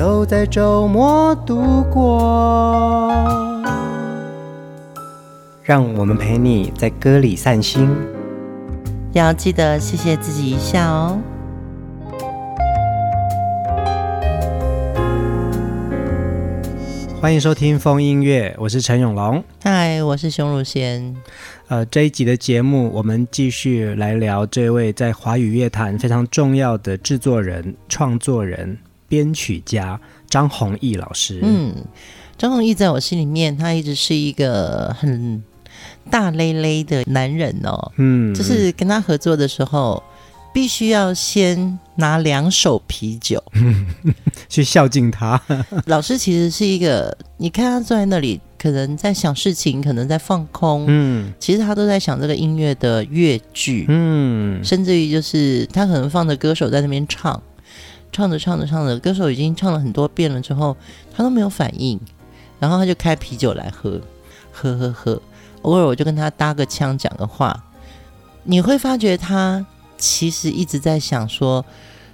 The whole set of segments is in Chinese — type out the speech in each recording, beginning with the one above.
都在周末度过，让我们陪你在歌里散心，要记得谢谢自己一下哦。欢迎收听风音乐，我是陈永龙。嗨，我是熊汝贤。呃，这一集的节目，我们继续来聊这位在华语乐坛非常重要的制作人、创作人。编曲家张弘毅老师，嗯，张弘毅在我心里面，他一直是一个很大咧咧的男人哦，嗯，就是跟他合作的时候，必须要先拿两手啤酒，嗯，去孝敬他。老师其实是一个，你看他坐在那里，可能在想事情，可能在放空，嗯，其实他都在想这个音乐的乐句，嗯，甚至于就是他可能放着歌手在那边唱。唱着唱着唱着，歌手已经唱了很多遍了之后，他都没有反应，然后他就开啤酒来喝，喝喝喝。偶尔我就跟他搭个腔讲个话，你会发觉他其实一直在想说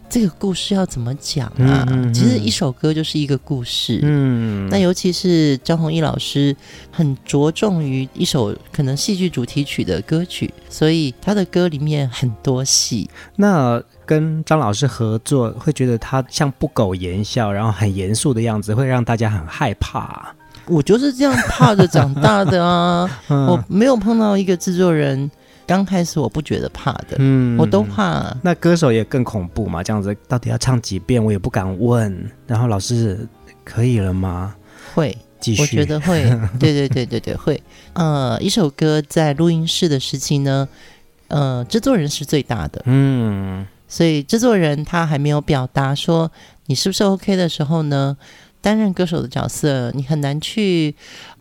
这个故事要怎么讲啊？嗯嗯嗯。其实一首歌就是一个故事。嗯。那尤其是张弘毅老师很着重于一首可能戏剧主题曲的歌曲，所以他的歌里面很多戏。那。跟张老师合作，会觉得他像不苟言笑，然后很严肃的样子，会让大家很害怕。我就是这样怕着长大的啊！嗯、我没有碰到一个制作人，刚开始我不觉得怕的，嗯，我都怕。那歌手也更恐怖嘛，这样子到底要唱几遍，我也不敢问。然后老师可以了吗？会继续，我觉得会。对对对对对，会。呃，一首歌在录音室的时期呢，呃，制作人是最大的，嗯。所以制作人他还没有表达说你是不是 OK 的时候呢，担任歌手的角色，你很难去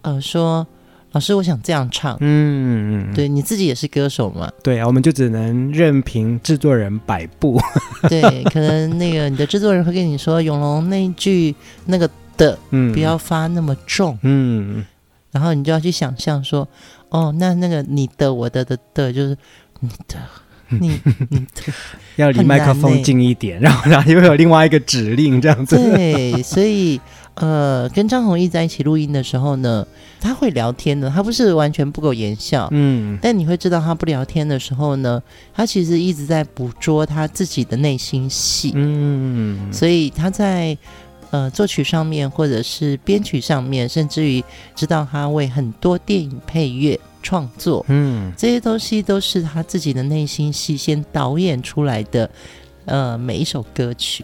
呃说老师我想这样唱，嗯，对，你自己也是歌手嘛，对啊，我们就只能任凭制作人摆布，对，可能那个你的制作人会跟你说永龙那一句那个的，嗯，不要发那么重，嗯，然后你就要去想象说，哦，那那个你的我的的的就是你的。你 你要离麦克风近一点，然后然后又有另外一个指令这样子。对，所以呃，跟张弘毅在一起录音的时候呢，他会聊天的，他不是完全不苟言笑，嗯，但你会知道他不聊天的时候呢，他其实一直在捕捉他自己的内心戏，嗯，所以他在呃作曲上面或者是编曲上面，甚至于知道他为很多电影配乐。创作，嗯，这些东西都是他自己的内心戏先导演出来的，呃，每一首歌曲。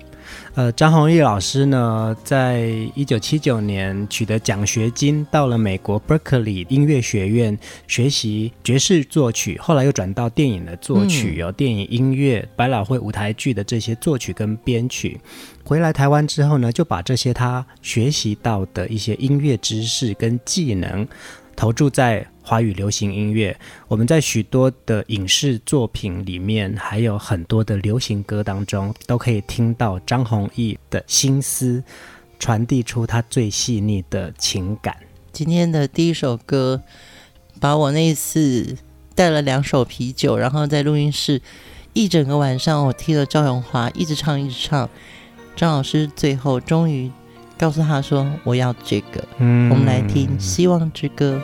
呃，张弘毅老师呢，在一九七九年取得奖学金，到了美国 Berkeley 音乐学院学习爵士作曲，后来又转到电影的作曲，有、嗯、电影音乐、百老汇舞台剧的这些作曲跟编曲。回来台湾之后呢，就把这些他学习到的一些音乐知识跟技能。投注在华语流行音乐，我们在许多的影视作品里面，还有很多的流行歌当中，都可以听到张弘毅的心思，传递出他最细腻的情感。今天的第一首歌，把我那一次带了两手啤酒，然后在录音室一整个晚上，我听了赵咏华一直唱一直唱，张老师最后终于。告诉他说：“我要这个。”嗯，我们来听《希望之歌》。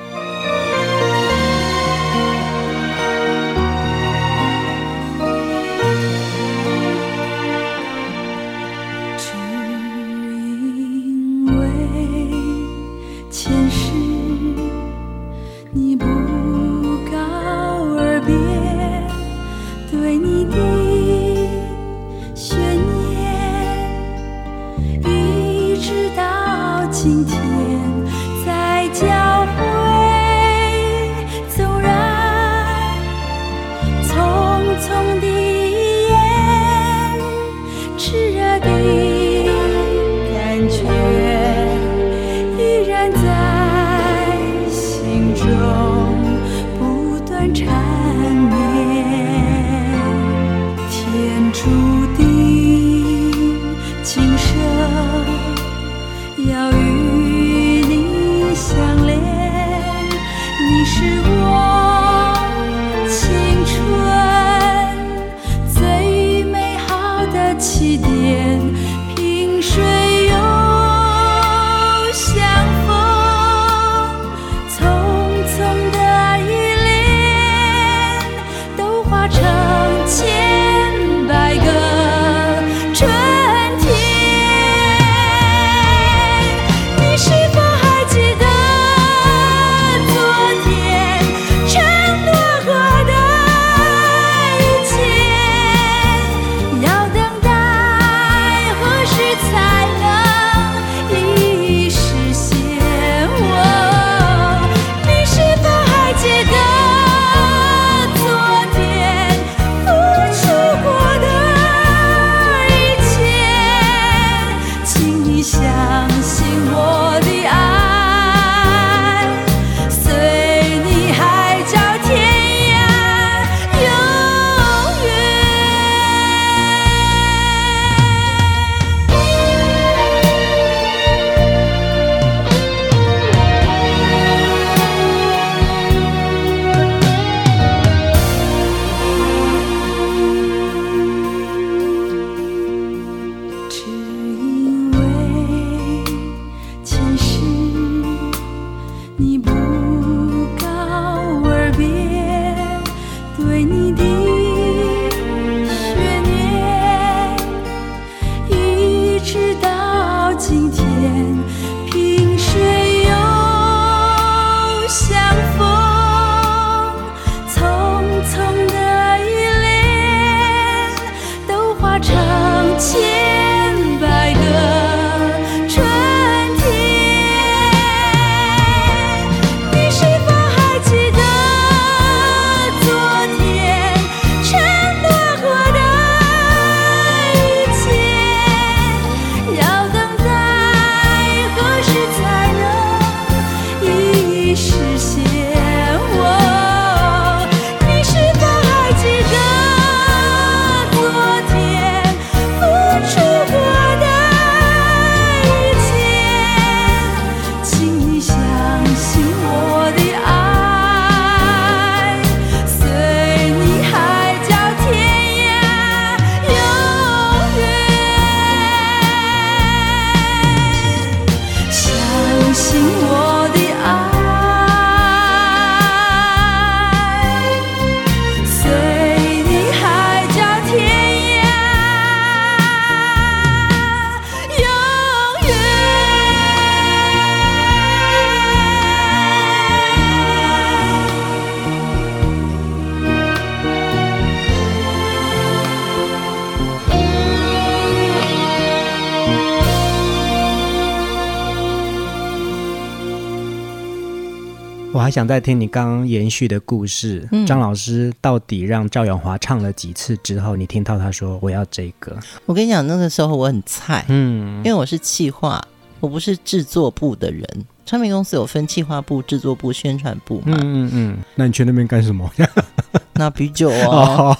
还想再听你刚刚延续的故事。嗯、张老师到底让赵永华唱了几次之后，你听到他说我要这个？我跟你讲，那个时候我很菜，嗯，因为我是企划，我不是制作部的人。唱片公司有分企划部、制作部、宣传部嘛？嗯嗯嗯。那你去那边干什么？拿啤酒啊，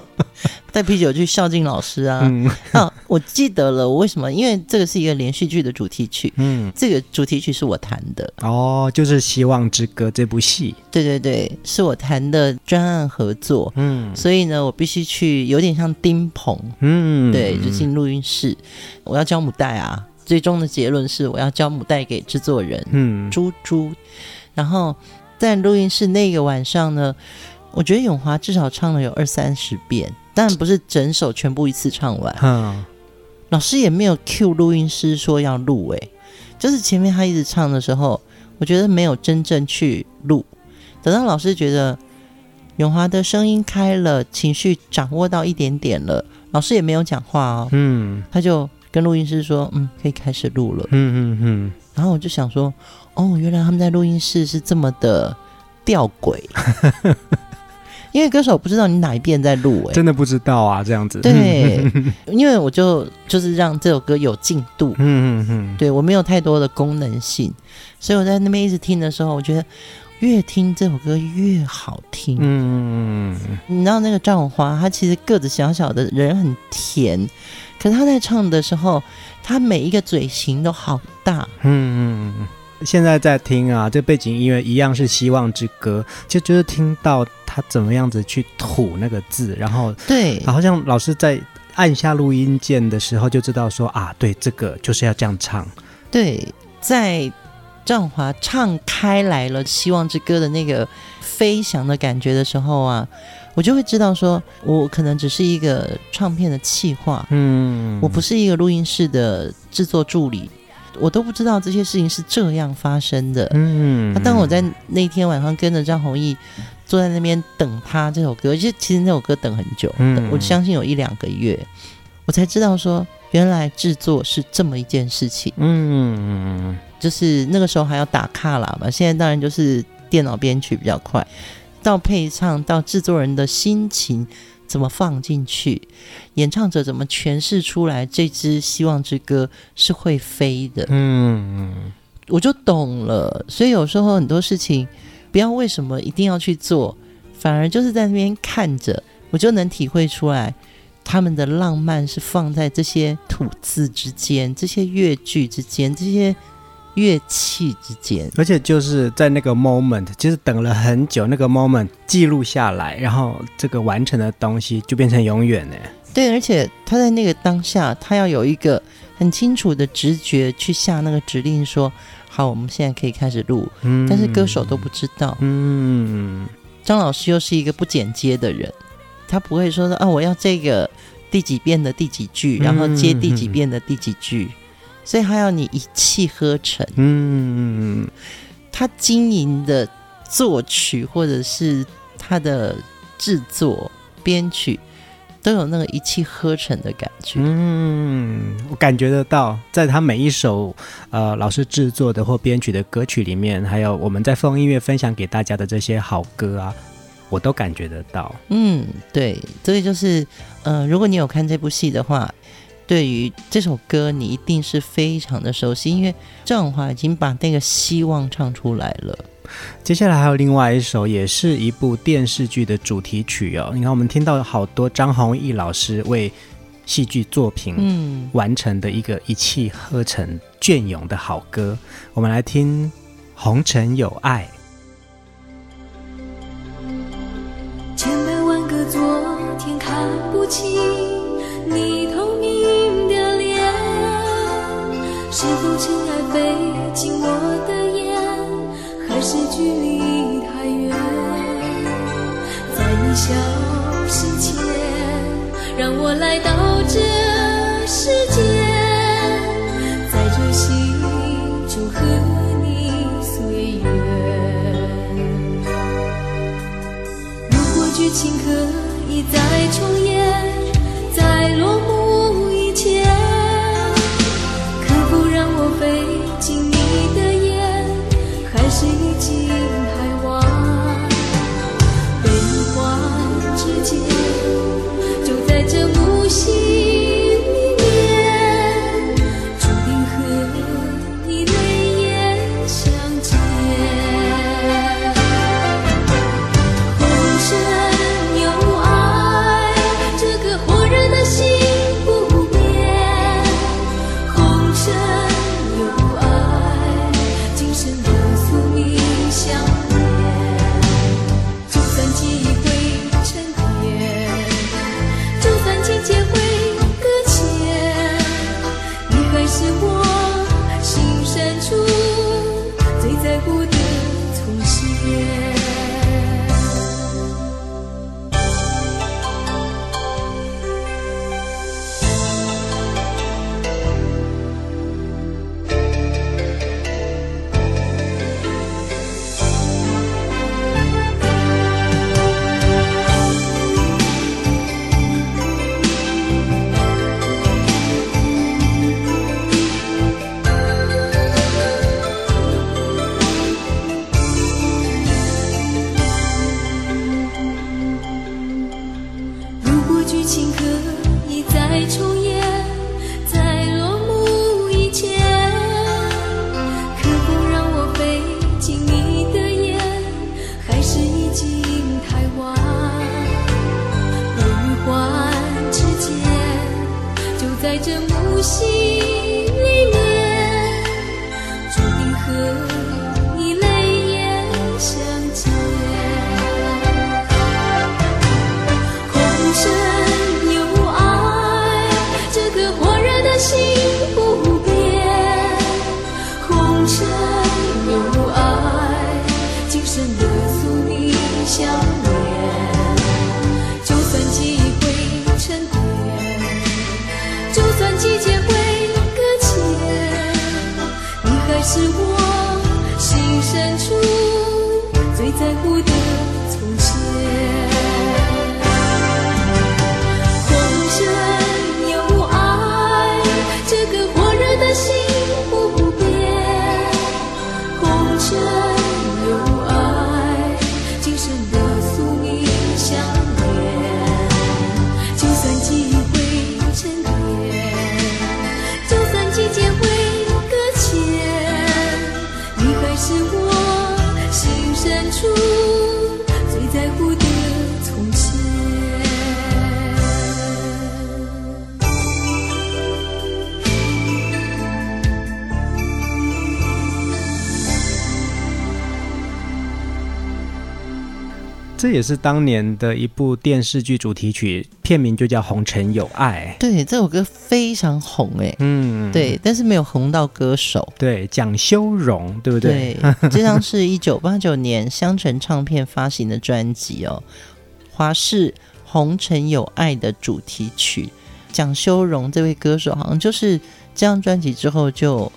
带啤酒去孝敬老师啊。嗯、啊，我记得了，我为什么？因为这个是一个连续剧的主题曲。嗯，这个主题曲是我弹的。哦，就是《希望之歌》这部戏。对对对，是我弹的专案合作。嗯，所以呢，我必须去，有点像丁棚。嗯，对，就进录音室，我要交母带啊。最终的结论是，我要交母带给制作人，嗯，猪猪。然后在录音室那个晚上呢，我觉得永华至少唱了有二三十遍，但不是整首全部一次唱完。嗯，老师也没有 cue 录音师说要录，哎，就是前面他一直唱的时候，我觉得没有真正去录。等到老师觉得永华的声音开了，情绪掌握到一点点了，老师也没有讲话哦，嗯，他就。跟录音师说，嗯，可以开始录了。嗯嗯嗯。然后我就想说，哦，原来他们在录音室是这么的吊诡，因为歌手不知道你哪一遍在录，哎，真的不知道啊，这样子。对，因为我就就是让这首歌有进度。嗯嗯嗯。对，我没有太多的功能性，所以我在那边一直听的时候，我觉得越听这首歌越好听。嗯嗯嗯。你知道那个赵咏华，他其实个子小小的，人很甜。可是他在唱的时候，他每一个嘴型都好大。嗯嗯嗯，现在在听啊，这背景音乐一样是《希望之歌》，就就是听到他怎么样子去吐那个字，然后对，好像老师在按下录音键的时候就知道说啊，对，这个就是要这样唱。对，在赵华唱开来了《希望之歌》的那个飞翔的感觉的时候啊。我就会知道说，我可能只是一个唱片的企划，嗯，我不是一个录音室的制作助理，我都不知道这些事情是这样发生的，嗯。那当我在那天晚上跟着张弘毅坐在那边等他这首歌，其实其实那首歌等很久，嗯，我相信有一两个月，我才知道说，原来制作是这么一件事情，嗯，就是那个时候还要打卡啦嘛，现在当然就是电脑编曲比较快。到配唱，到制作人的心情怎么放进去，演唱者怎么诠释出来，这支《希望之歌》是会飞的。嗯，我就懂了。所以有时候很多事情，不要为什么一定要去做，反而就是在那边看着，我就能体会出来，他们的浪漫是放在这些吐字之间，这些乐句之间，这些。乐器之间，而且就是在那个 moment，其实等了很久，那个 moment 记录下来，然后这个完成的东西就变成永远呢。对，而且他在那个当下，他要有一个很清楚的直觉去下那个指令，说好，我们现在可以开始录。嗯，但是歌手都不知道。嗯，张老师又是一个不剪接的人，他不会说说啊，我要这个第几遍的第几句，然后接第几遍的第几句。嗯所以他要你一气呵成，嗯，他经营的作曲或者是他的制作编曲都有那个一气呵成的感觉，嗯，我感觉得到，在他每一首呃老师制作的或编曲的歌曲里面，还有我们在风音乐分享给大家的这些好歌啊，我都感觉得到，嗯，对，所以就是呃，如果你有看这部戏的话。对于这首歌，你一定是非常的熟悉，因为这样的话已经把那个希望唱出来了。接下来还有另外一首，也是一部电视剧的主题曲哦。你看，我们听到好多张弘毅老师为戏剧作品嗯完成的一个一气呵成、隽永的好歌。我们来听《红尘有爱》。千百万个昨天看不清。是否尘埃飞进我的眼，还是距离太远？在你消失前，让我来到这剧情可以再重演，在落幕以前。可否让我飞进你的眼？还是已经太晚？梦幻之间，就在这。是我心深处最在乎的也是当年的一部电视剧主题曲，片名就叫《红尘有爱》。对，这首歌非常红哎，嗯，对，但是没有红到歌手。对，蒋修荣，对不对？对，这张是一九八九年香橙唱片发行的专辑哦，华视《红尘有爱》的主题曲。蒋修荣这位歌手，好像就是这张专辑之后就。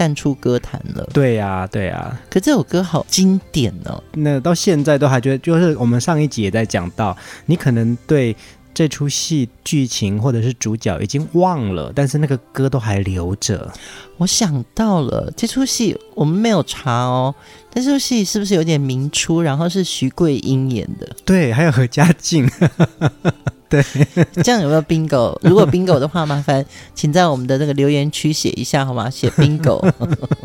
淡出歌坛了，对呀、啊，对呀、啊。可这首歌好经典哦，那到现在都还觉得，就是我们上一集也在讲到，你可能对这出戏剧情或者是主角已经忘了，但是那个歌都还留着。我想到了这出戏，我们没有查哦，但这出戏是不是有点明初？然后是徐桂英演的，对，还有何家劲。对，这样有没有 bingo？如果 bingo 的话，麻烦请在我们的那个留言区写一下好吗？写 bingo，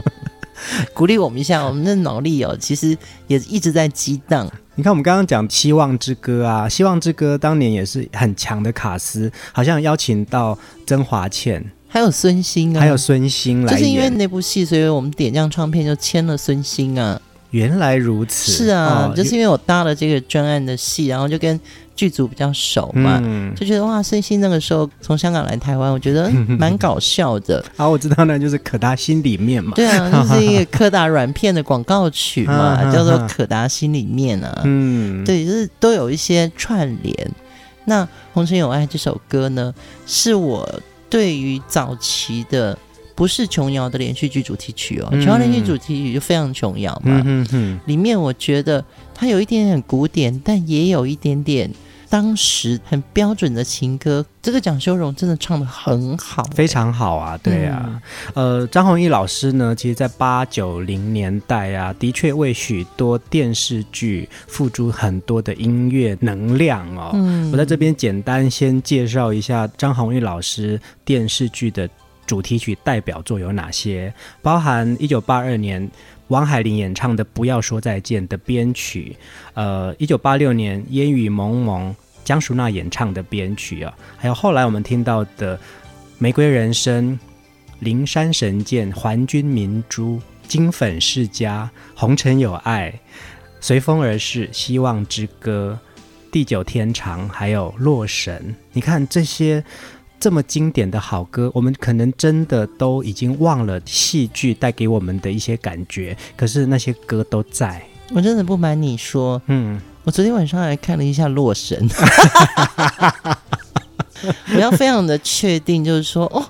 鼓励我们一下。我们的脑力哦，其实也一直在激荡。你看，我们刚刚讲《希望之歌》啊，《希望之歌》当年也是很强的卡司，好像邀请到曾华倩，还有孙兴啊，还有孙兴来演。就是因为那部戏，所以我们点将唱片就签了孙兴啊。原来如此，是啊，哦、就是因为我搭了这个专案的戏，然后就跟。剧组比较熟嘛，嗯、就觉得哇，孙兴那个时候从香港来台湾，我觉得 蛮搞笑的。好，我知道那就是可达心里面嘛。对啊，就是一个柯达软片的广告曲嘛，叫做可达心里面啊。嗯，对，就是都有一些串联。那《红尘有爱》这首歌呢，是我对于早期的不是琼瑶的连续剧主题曲哦，琼瑶、嗯、连续主题曲就非常琼瑶嘛。嗯嗯，里面我觉得它有一点点古典，但也有一点点。当时很标准的情歌，这个蒋修荣真的唱的很好，非常好啊，对啊。嗯、呃，张弘毅老师呢，其实在八九零年代啊，的确为许多电视剧付出很多的音乐能量哦。嗯，我在这边简单先介绍一下张弘毅老师电视剧的主题曲代表作有哪些，包含一九八二年。王海玲演唱的《不要说再见》的编曲，呃，一九八六年烟雨蒙蒙江淑娜演唱的编曲啊，还有后来我们听到的《玫瑰人生》、《灵山神剑》、《还君明珠》、《金粉世家》、《红尘有爱》、《随风而逝》、《希望之歌》、《地久天长》，还有《洛神》。你看这些。这么经典的好歌，我们可能真的都已经忘了戏剧带给我们的一些感觉，可是那些歌都在。我真的不瞒你说，嗯，我昨天晚上还看了一下《洛神》，我要非常的确定，就是说，哦，《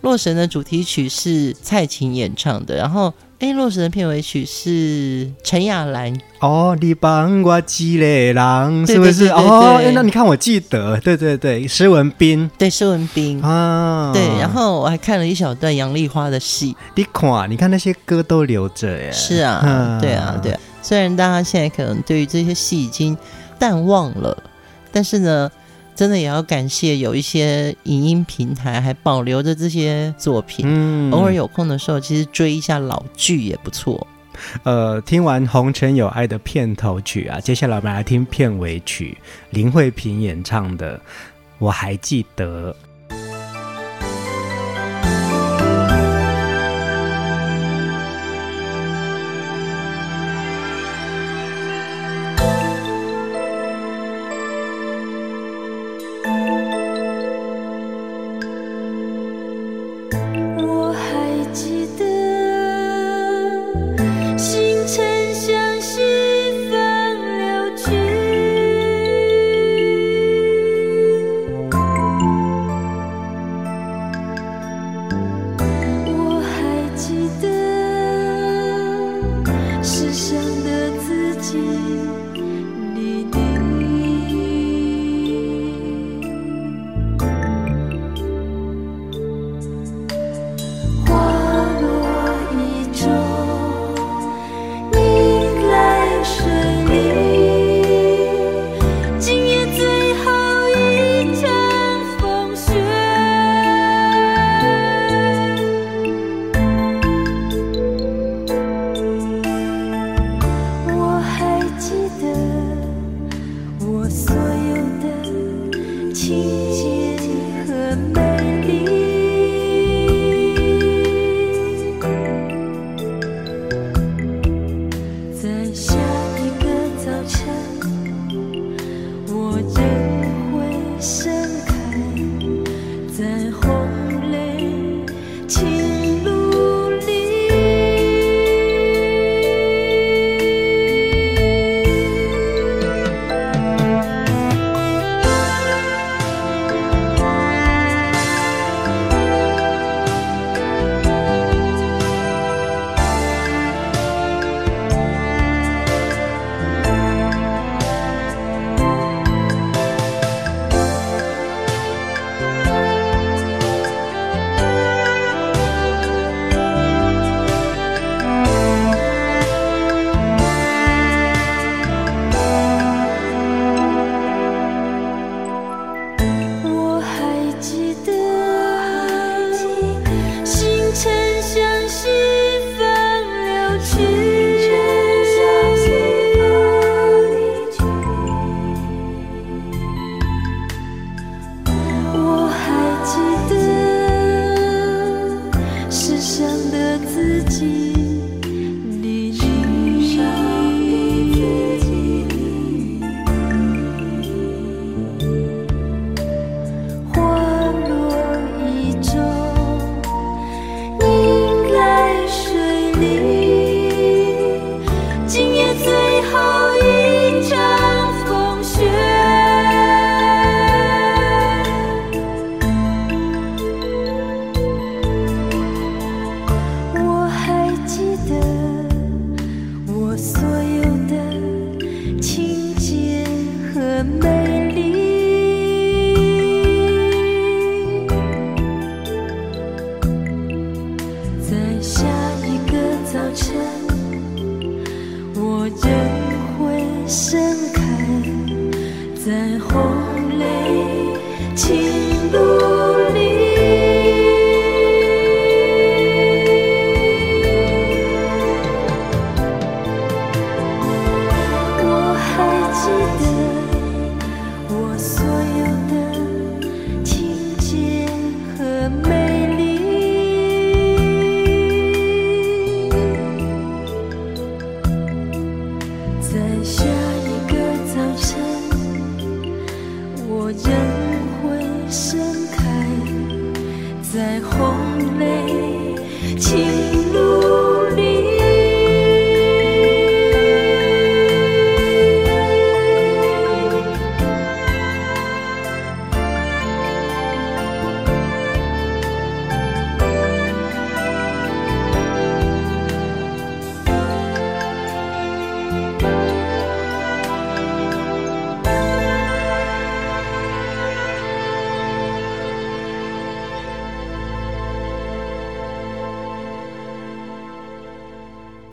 洛神》的主题曲是蔡琴演唱的，然后。哎，《洛神》的片尾曲是陈亚兰哦，你帮我记嘞郎，是不是？哦，那你看我记得，对对对，施文斌，对施文斌啊，对。然后我还看了一小段杨丽花的戏，你看，你看那些歌都留着耶。是啊，嗯、对啊，对啊。虽然大家现在可能对于这些戏已经淡忘了，但是呢。真的也要感谢有一些影音平台还保留着这些作品，嗯，偶尔有空的时候，其实追一下老剧也不错。呃，听完《红尘有爱》的片头曲啊，接下来我们来听片尾曲，林慧萍演唱的《我还记得》。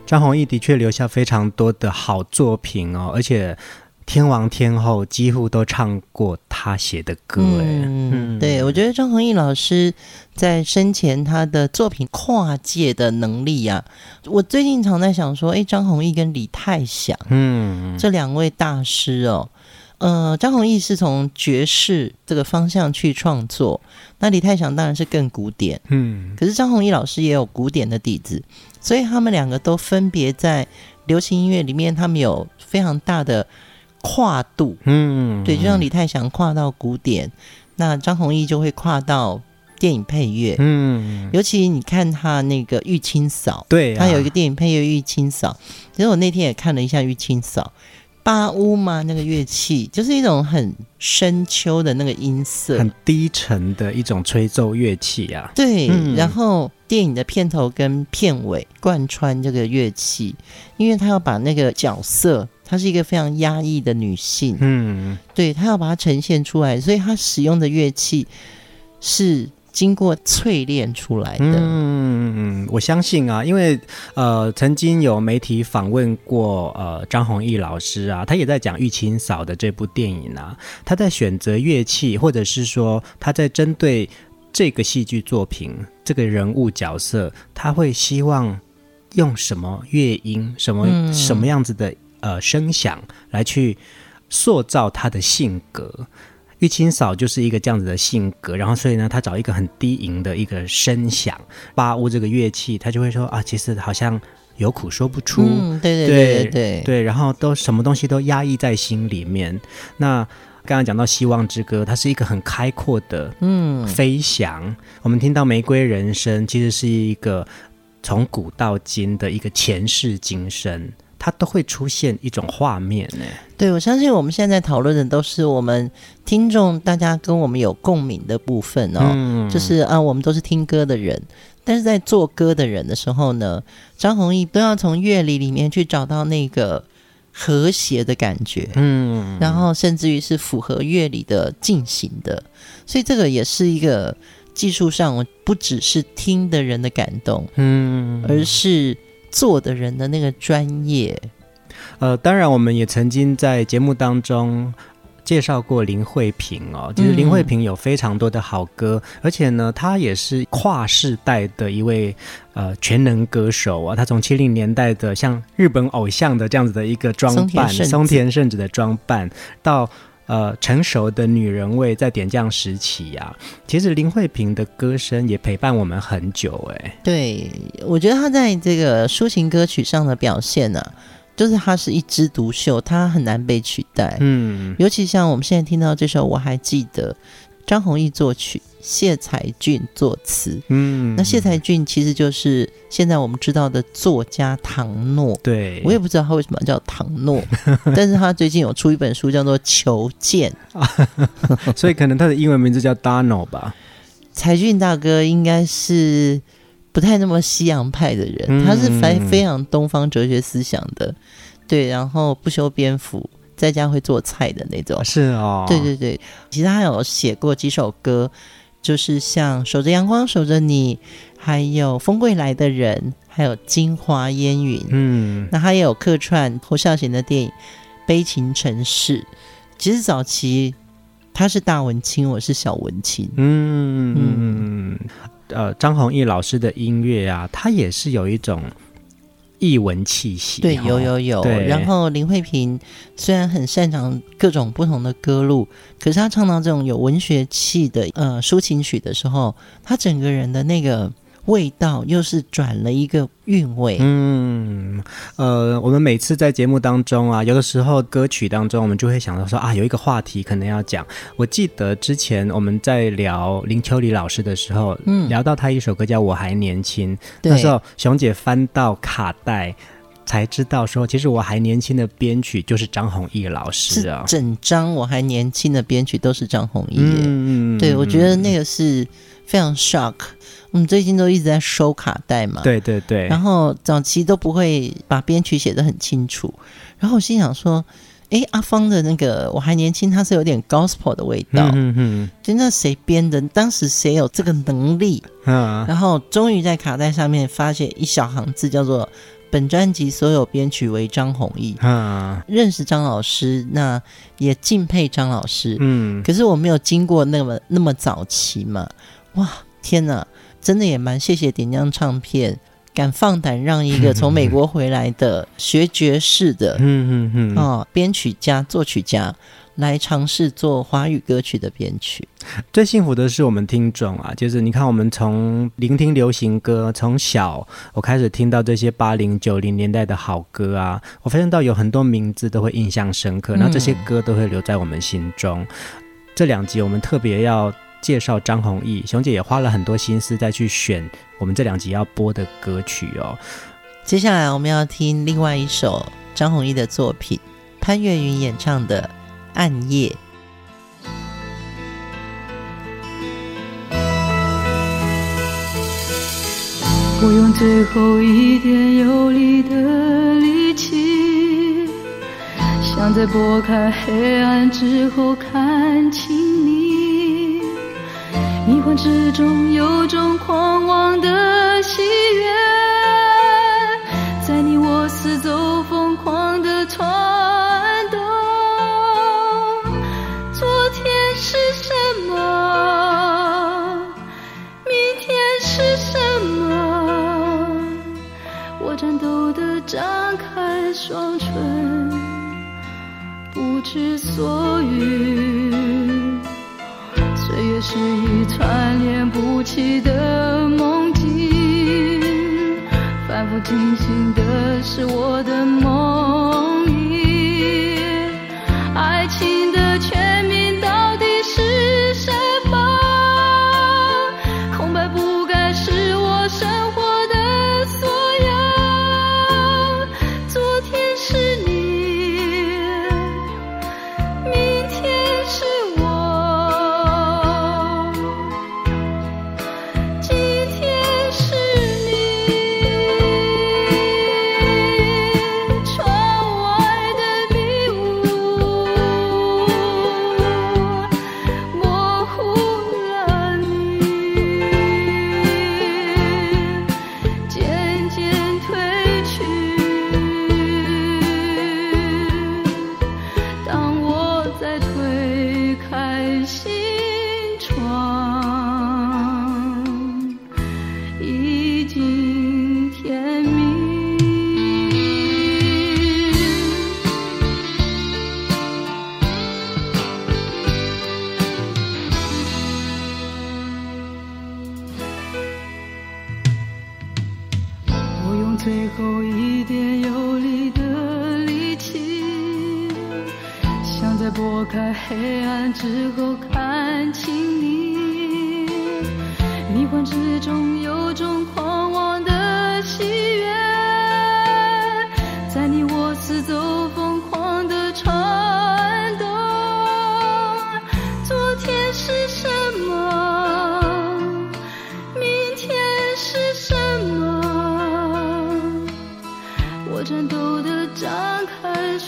张弘毅的确留下非常多的好作品哦，而且天王天后几乎都唱过他写的歌。嗯，对，我觉得张弘毅老师在生前他的作品跨界的能力呀、啊，我最近常在想说，哎，张弘毅跟李泰祥，嗯，这两位大师哦。呃，张弘毅是从爵士这个方向去创作，那李泰祥当然是更古典，嗯，可是张弘毅老师也有古典的底子，所以他们两个都分别在流行音乐里面，他们有非常大的跨度，嗯，对，就像李泰祥跨到古典，那张弘毅就会跨到电影配乐，嗯，尤其你看他那个《玉清嫂》，对、啊，他有一个电影配乐《玉清嫂》，其实我那天也看了一下《玉清嫂》。八乌嘛，那个乐器就是一种很深秋的那个音色，很低沉的一种吹奏乐器啊。对，嗯、然后电影的片头跟片尾贯穿这个乐器，因为他要把那个角色，她是一个非常压抑的女性，嗯，对，他要把它呈现出来，所以他使用的乐器是。经过淬炼出来的，嗯，我相信啊，因为呃，曾经有媒体访问过呃张弘毅老师啊，他也在讲《玉清嫂》的这部电影啊，他在选择乐器，或者是说他在针对这个戏剧作品这个人物角色，他会希望用什么乐音、什么、嗯、什么样子的呃声响来去塑造他的性格。玉清嫂就是一个这样子的性格，然后所以呢，他找一个很低吟的一个声响，八乌这个乐器，他就会说啊，其实好像有苦说不出，对对对，对，对，然后都什么东西都压抑在心里面。那刚刚讲到《希望之歌》，它是一个很开阔的嗯飞翔。嗯、我们听到《玫瑰人生》，其实是一个从古到今的一个前世今生。它都会出现一种画面呢。对，我相信我们现在讨论的都是我们听众，大家跟我们有共鸣的部分哦。嗯，就是啊，我们都是听歌的人，但是在做歌的人的时候呢，张弘毅都要从乐理里面去找到那个和谐的感觉，嗯，然后甚至于是符合乐理的进行的，所以这个也是一个技术上，我不只是听的人的感动，嗯，而是。做的人的那个专业，呃，当然，我们也曾经在节目当中介绍过林慧萍哦。其实林慧萍有非常多的好歌，嗯、而且呢，她也是跨世代的一位呃全能歌手啊。她从七零年代的像日本偶像的这样子的一个装扮，松田圣子的装扮，到。呃，成熟的女人味在点将时期呀、啊，其实林慧萍的歌声也陪伴我们很久哎。对，我觉得她在这个抒情歌曲上的表现呢、啊，就是他是一枝独秀，他很难被取代。嗯，尤其像我们现在听到这首，我还记得。张弘毅作曲，谢才俊作词。嗯，那谢才俊其实就是现在我们知道的作家唐诺。对，我也不知道他为什么叫唐诺，但是他最近有出一本书叫做《求见》，所以可能他的英文名字叫 Donald 吧。才俊大哥应该是不太那么西洋派的人，嗯、他是非非常东方哲学思想的。对，然后不修边幅。在家会做菜的那种，是哦，对对对。其实他有写过几首歌，就是像《守着阳光守着你》，还有《风归来的人》，还有《京华烟云》。嗯，那他也有客串侯孝贤的电影《悲情城市》。其实早期他是大文青，我是小文青。嗯嗯嗯。呃，张弘毅老师的音乐啊，他也是有一种。译文气息，对，有有有。对然后林慧萍虽然很擅长各种不同的歌路，可是她唱到这种有文学气的呃抒情曲的时候，她整个人的那个味道又是转了一个韵味。嗯，呃，我们每次在节目当中啊，有的时候歌曲当中，我们就会想到说啊，有一个话题可能要讲。我记得之前我们在聊林秋离老师的时候，嗯，聊到他一首歌叫《我还年轻》，那时候熊姐翻到卡带。才知道说，其实我还年轻的编曲就是张弘毅老师啊，整张我还年轻的编曲都是张弘毅。嗯，对，我觉得那个是非常 shock。我们最近都一直在收卡带嘛，对对对，然后早期都不会把编曲写得很清楚，然后我心想说，哎，阿芳的那个我还年轻，他是有点 gospel 的味道，嗯嗯，就那谁编的？当时谁有这个能力？嗯，然后终于在卡带上面发现一小行字，叫做。本专辑所有编曲为张弘毅。嗯，认识张老师，那也敬佩张老师。嗯，可是我没有经过那么那么早期嘛。哇，天哪，真的也蛮谢谢点将唱片，敢放胆让一个从美国回来的学爵士的，嗯嗯嗯，哦，编曲家、作曲家。来尝试做华语歌曲的编曲，最幸福的是我们听众啊！就是你看，我们从聆听流行歌，从小我开始听到这些八零九零年代的好歌啊，我发现到有很多名字都会印象深刻，那这些歌都会留在我们心中。嗯、这两集我们特别要介绍张弘毅，熊姐也花了很多心思再去选我们这两集要播的歌曲哦。接下来我们要听另外一首张弘毅的作品，潘越云演唱的。暗夜，我用最后一点有力的力气，想在拨开黑暗之后看清你。迷幻之中有种狂妄的喜悦在你我四周疯狂的窜动。昨天是什么？明天是什么？我颤抖的张开双唇不知所云。是一串连不起的梦境，反复进行的是我的梦。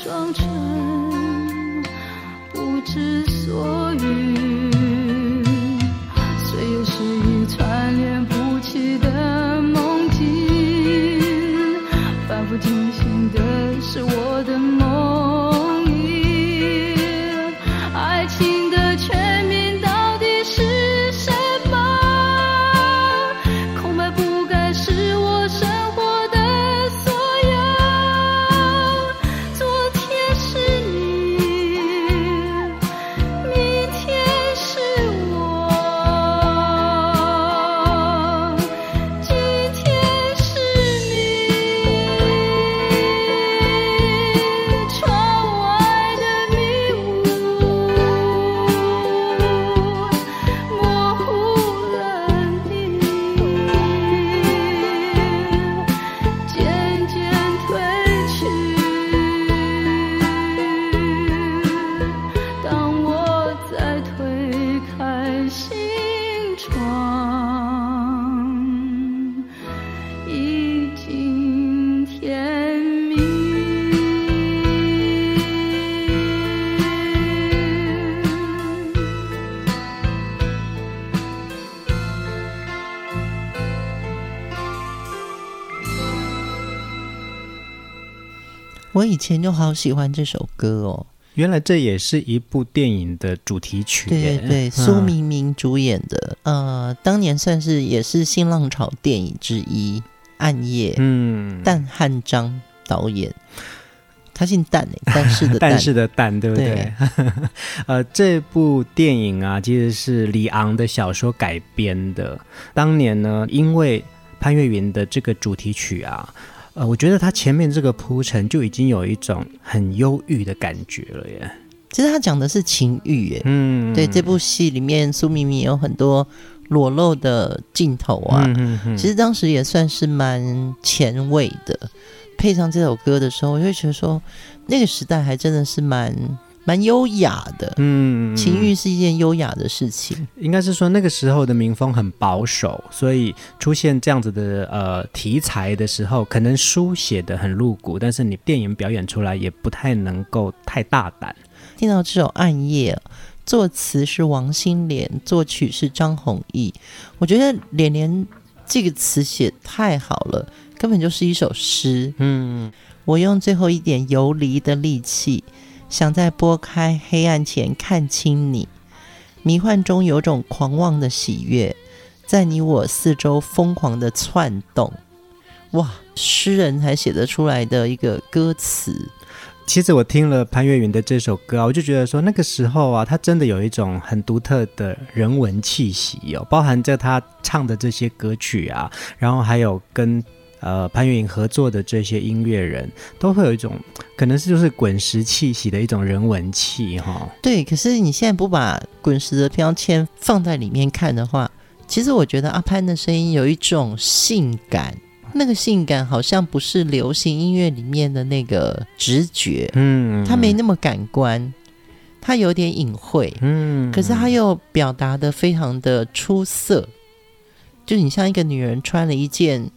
双唇不知所云。我以前就好喜欢这首歌哦。原来这也是一部电影的主题曲。对对对，苏明明主演的，嗯、呃，当年算是也是新浪潮电影之一，《暗夜》。嗯，但汉章导演。他姓但诶，但是的但，但是的但，对不对？对 呃，这部电影啊，其实是李昂的小说改编的。当年呢，因为潘越云的这个主题曲啊，呃，我觉得他前面这个铺陈就已经有一种很忧郁的感觉了耶。其实他讲的是情欲耶，嗯，对，这部戏里面苏明明有很多裸露的镜头啊，其实当时也算是蛮前卫的。配上这首歌的时候，我就会觉得说，那个时代还真的是蛮蛮优雅的。嗯，情欲是一件优雅的事情。应该是说那个时候的民风很保守，所以出现这样子的呃题材的时候，可能书写的很露骨，但是你电影表演出来也不太能够太大胆。听到这首《暗夜》，作词是王心莲，作曲是张弘毅。我觉得莲莲这个词写太好了。根本就是一首诗。嗯，我用最后一点游离的力气，想在拨开黑暗前看清你。迷幻中有种狂妄的喜悦，在你我四周疯狂的窜动。哇，诗人才写得出来的一个歌词。其实我听了潘越云的这首歌啊，我就觉得说那个时候啊，他真的有一种很独特的人文气息哦，包含着他唱的这些歌曲啊，然后还有跟。呃，潘越云合作的这些音乐人都会有一种，可能是就是滚石气息的一种人文气哈。对，可是你现在不把滚石的标签放在里面看的话，其实我觉得阿潘的声音有一种性感，那个性感好像不是流行音乐里面的那个直觉，嗯，他没那么感官，他有点隐晦，嗯，可是他又表达的非常的出色，就你像一个女人穿了一件。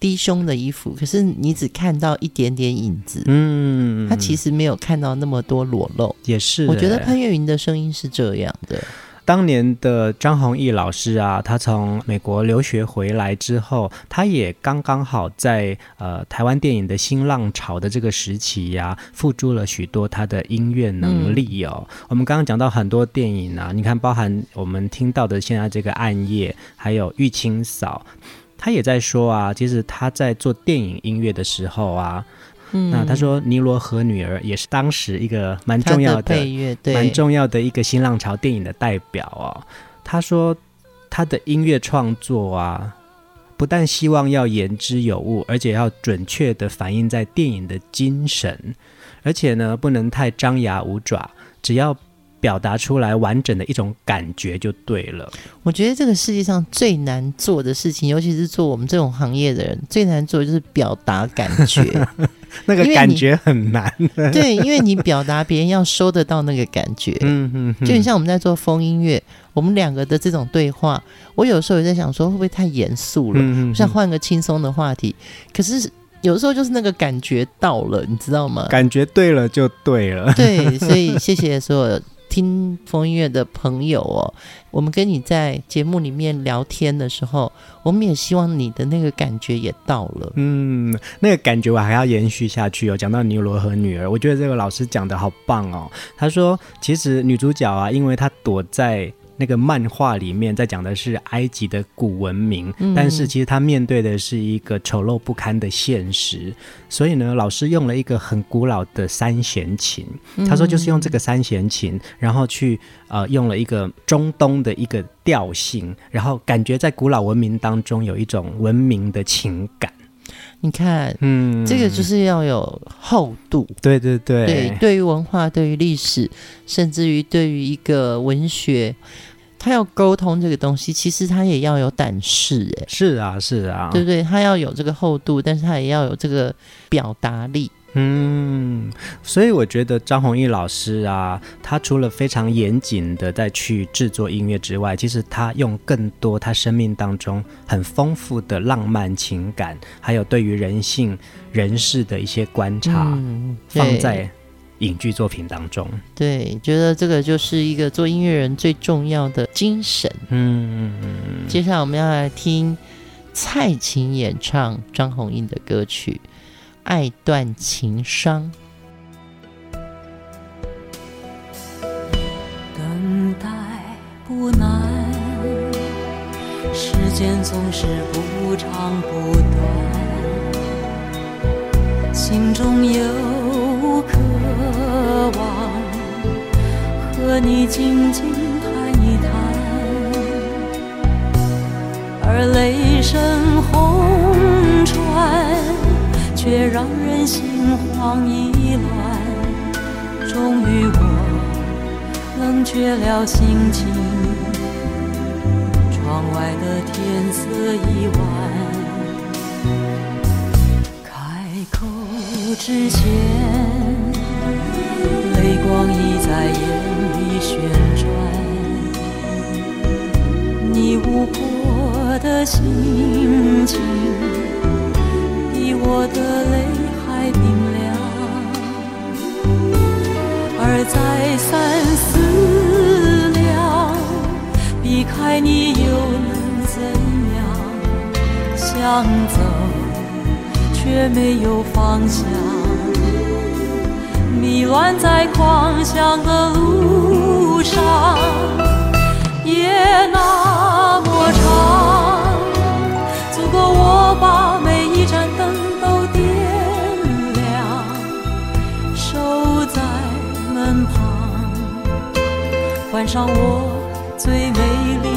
低胸的衣服，可是你只看到一点点影子，嗯，他其实没有看到那么多裸露，也是。我觉得潘越云的声音是这样的。当年的张弘毅老师啊，他从美国留学回来之后，他也刚刚好在呃台湾电影的新浪潮的这个时期呀、啊，付诸了许多他的音乐能力哦。嗯、我们刚刚讲到很多电影啊，你看，包含我们听到的现在这个《暗夜》，还有《玉清嫂》。他也在说啊，其实他在做电影音乐的时候啊，嗯，那他说《尼罗河女儿》也是当时一个蛮重要的，的配乐，对，蛮重要的一个新浪潮电影的代表哦。他说他的音乐创作啊，不但希望要言之有物，而且要准确的反映在电影的精神，而且呢，不能太张牙舞爪，只要。表达出来完整的一种感觉就对了。我觉得这个世界上最难做的事情，尤其是做我们这种行业的人，最难做的就是表达感觉。那个感觉很难。对，因为你表达别人要收得到那个感觉。嗯嗯。就很像我们在做风音乐，我们两个的这种对话，我有时候也在想说，会不会太严肃了？嗯，想换个轻松的话题。可是有时候就是那个感觉到了，你知道吗？感觉对了就对了。对，所以谢谢所有。听风音乐的朋友哦，我们跟你在节目里面聊天的时候，我们也希望你的那个感觉也到了。嗯，那个感觉我还要延续下去哦。讲到尼罗和女儿，我觉得这个老师讲的好棒哦。他说，其实女主角啊，因为她躲在。那个漫画里面在讲的是埃及的古文明，嗯，但是其实他面对的是一个丑陋不堪的现实。所以呢，老师用了一个很古老的三弦琴，他说就是用这个三弦琴，然后去呃用了一个中东的一个调性，然后感觉在古老文明当中有一种文明的情感。你看，嗯，这个就是要有厚度。对对对，对，对于文化，对于历史，甚至于对于一个文学。他要沟通这个东西，其实他也要有胆识，哎，是啊，是啊，对不对？他要有这个厚度，但是他也要有这个表达力。嗯，所以我觉得张弘毅老师啊，他除了非常严谨的在去制作音乐之外，其实他用更多他生命当中很丰富的浪漫情感，还有对于人性人事的一些观察，嗯，放在。影剧作品当中，对，觉得这个就是一个做音乐人最重要的精神。嗯嗯嗯。接下来我们要来听蔡琴演唱张红英的歌曲《爱断情伤。等待不难，时间总是不长不短，心中有和你静静谈一谈，而雷声轰传。却让人心慌意乱，终于我冷却了心情。窗外的天色已晚，开口之前，泪光已在眼里旋转，你无波的心情比。我的泪还冰凉，而再三思量，避开你又能怎样？想走却没有方向，迷乱在狂想的路上，夜那么长，足够我把每一盏灯都点亮，守在门旁。换上我最美丽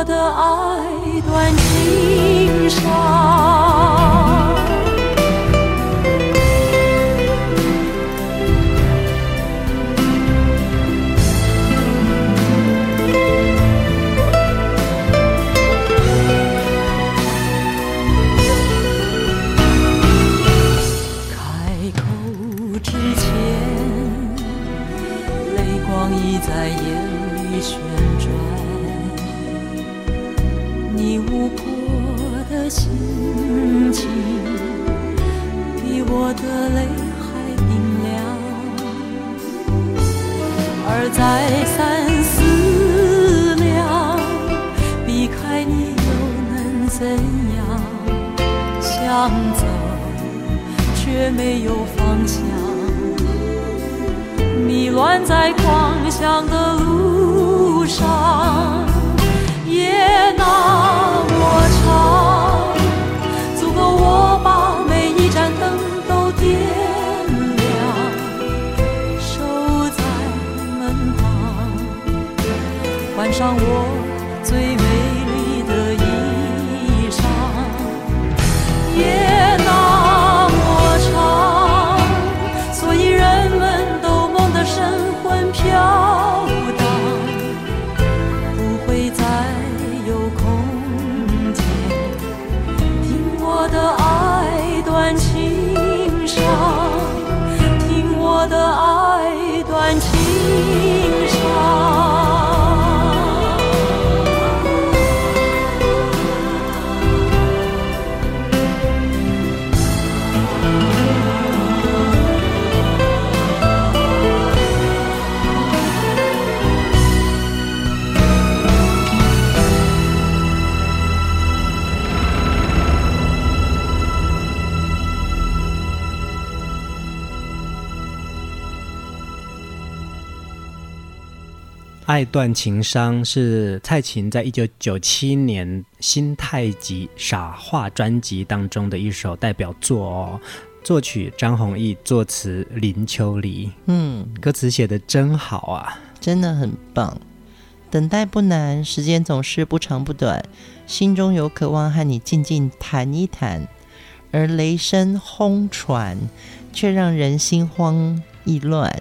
我的爱断情伤。却没有方向。迷乱在狂想的路上，夜那么长，足够我把每一盏灯都点亮，守在门旁，换上我爱断情伤是蔡琴在一九九七年《新太极傻话》专辑当中的一首代表作哦，作曲张弘毅，作词林秋离。嗯，歌词写得真好啊，真的很棒。等待不难，时间总是不长不短，心中有渴望和你静静谈一谈，而雷声轰传，却让人心慌意乱。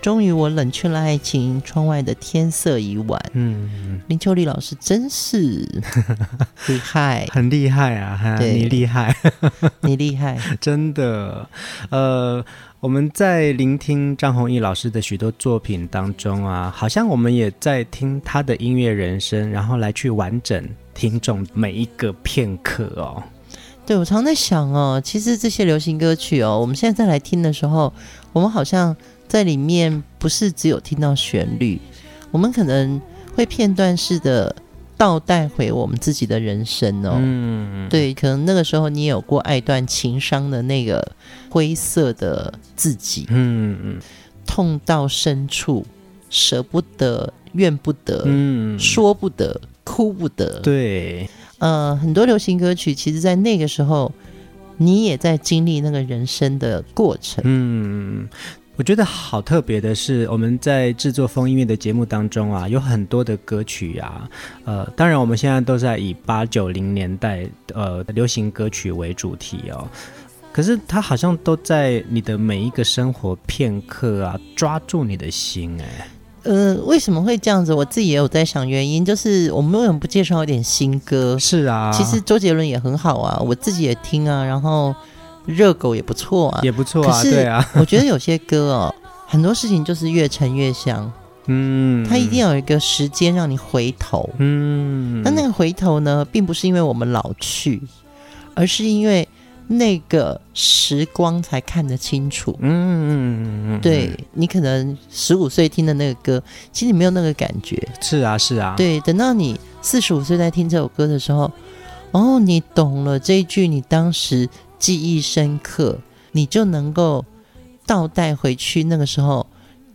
终于，我冷却了爱情。窗外的天色已晚。嗯，林秋离老师真是 厉害，很厉害啊！对，你厉害，你厉害，真的。呃，我们在聆听张弘毅老师的许多作品当中啊，好像我们也在听他的音乐人生，然后来去完整听众每一个片刻哦。对，我常在想哦，其实这些流行歌曲哦，我们现在再来听的时候，我们好像在里面不是只有听到旋律，我们可能会片段式的倒带回我们自己的人生哦。嗯，对，可能那个时候你也有过爱断情伤的那个灰色的自己，嗯嗯，痛到深处，舍不得，怨不得，嗯，说不得，哭不得，对。呃，很多流行歌曲，其实，在那个时候，你也在经历那个人生的过程。嗯，我觉得好特别的是，我们在制作风音乐的节目当中啊，有很多的歌曲啊，呃，当然我们现在都在以八九零年代呃流行歌曲为主题哦，可是它好像都在你的每一个生活片刻啊，抓住你的心哎。呃，为什么会这样子？我自己也有在想原因，就是我们为什么不介绍一点新歌？是啊，其实周杰伦也很好啊，我自己也听啊，然后热狗也不错啊，也不错啊，对啊。我觉得有些歌哦，很多事情就是越沉越香，嗯，它一定要有一个时间让你回头，嗯，那那个回头呢，并不是因为我们老去，而是因为。那个时光才看得清楚，嗯嗯嗯，对，你可能十五岁听的那个歌，其实你没有那个感觉。是啊是啊，对，等到你四十五岁在听这首歌的时候，哦，你懂了这一句，你当时记忆深刻，你就能够倒带回去那个时候。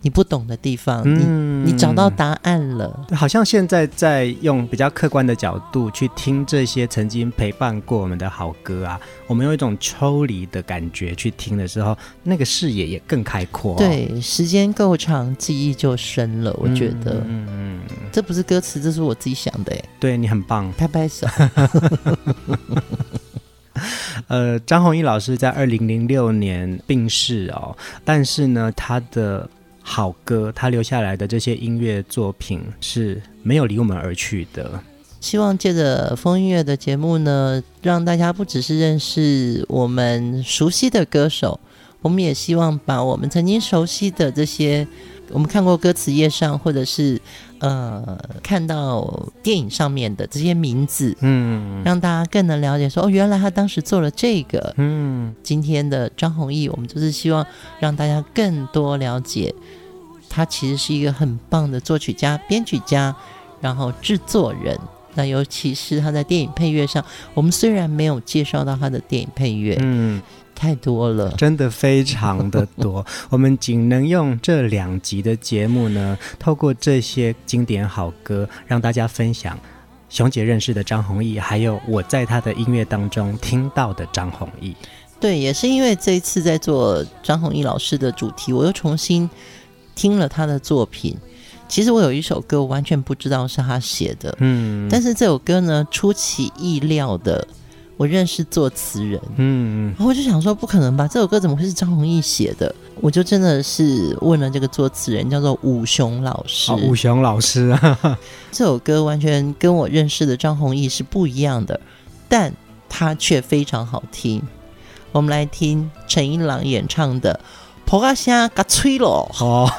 你不懂的地方，嗯、你你找到答案了。好像现在在用比较客观的角度去听这些曾经陪伴过我们的好歌啊，我们用一种抽离的感觉去听的时候，那个视野也更开阔、哦。对，时间够长，记忆就深了。我觉得，嗯嗯，这不是歌词，这是我自己想的。哎，对，你很棒，拍拍手。呃，张弘毅老师在二零零六年病逝哦，但是呢，他的。好歌，他留下来的这些音乐作品是没有离我们而去的。希望借着风音乐的节目呢，让大家不只是认识我们熟悉的歌手，我们也希望把我们曾经熟悉的这些，我们看过歌词页上，或者是呃看到电影上面的这些名字，嗯，让大家更能了解说，哦，原来他当时做了这个。嗯，今天的张弘毅，我们就是希望让大家更多了解。他其实是一个很棒的作曲家、编曲家，然后制作人。那尤其是他在电影配乐上，我们虽然没有介绍到他的电影配乐，嗯，太多了，真的非常的多。我们仅能用这两集的节目呢，透过这些经典好歌，让大家分享熊姐认识的张弘毅，还有我在他的音乐当中听到的张弘毅。对，也是因为这一次在做张弘毅老师的主题，我又重新。听了他的作品，其实我有一首歌，我完全不知道是他写的，嗯，但是这首歌呢，出其意料的，我认识作词人，嗯，然后我就想说，不可能吧，这首歌怎么会是张弘毅写的？我就真的是问了这个作词人，叫做武雄老师，哦、武雄老师啊，这首歌完全跟我认识的张弘毅是不一样的，但他却非常好听。我们来听陈一郎演唱的。婆家声嘎吹咯，哦，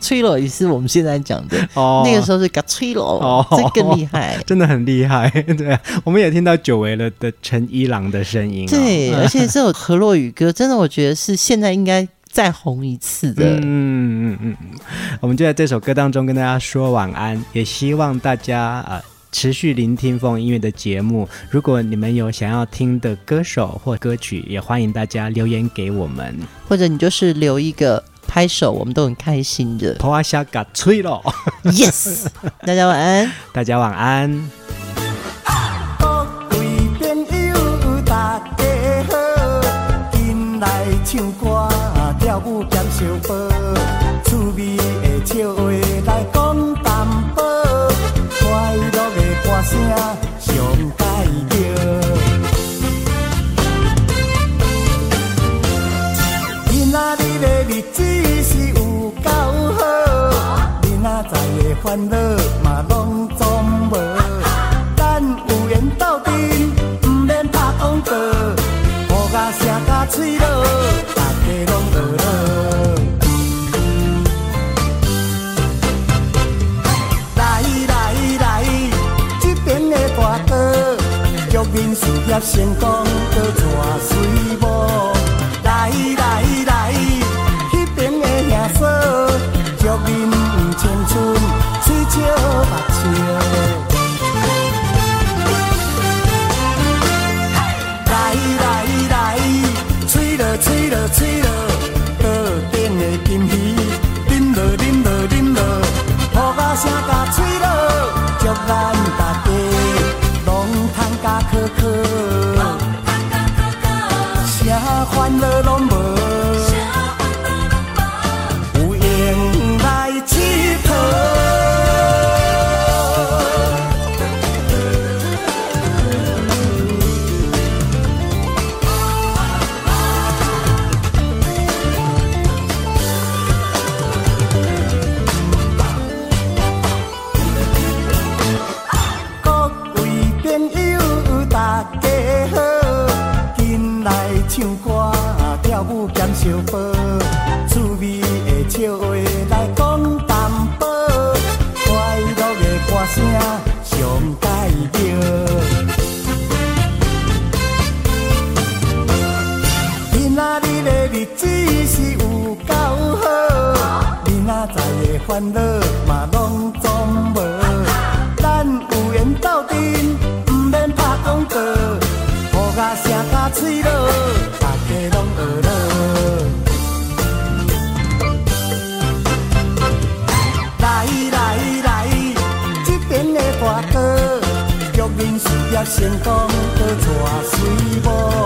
吹咯也是我们现在讲的哦。那个时候是嘎吹咯，哦，这更厉害，真的很厉害。对，我们也听到久违了的陈一郎的声音，哦。对，而且这首河洛语歌，真的我觉得是现在应该再红一次的。嗯嗯嗯嗯，我们就在这首歌当中跟大家说晚安，也希望大家啊。持续聆听风音乐的节目，如果你们有想要听的歌手或歌曲，也欢迎大家留言给我们，或者你就是留一个拍手，我们都很开心的。破下嘎吹了，Yes，大家晚安，大家晚安。声上解叫，今仔日的日子是有够好，明仔载的烦恼。跋倒，祝恁事业成功，多娶水某。来来来，彼边的兄嫂，祝恁有青春，吹笑目笑。来来来，吹落吹落吹落，桌顶的金鱼，饮落饮落饮落，雨啊声甲吹落，祝咱大家。 놓고 成功都抓水无。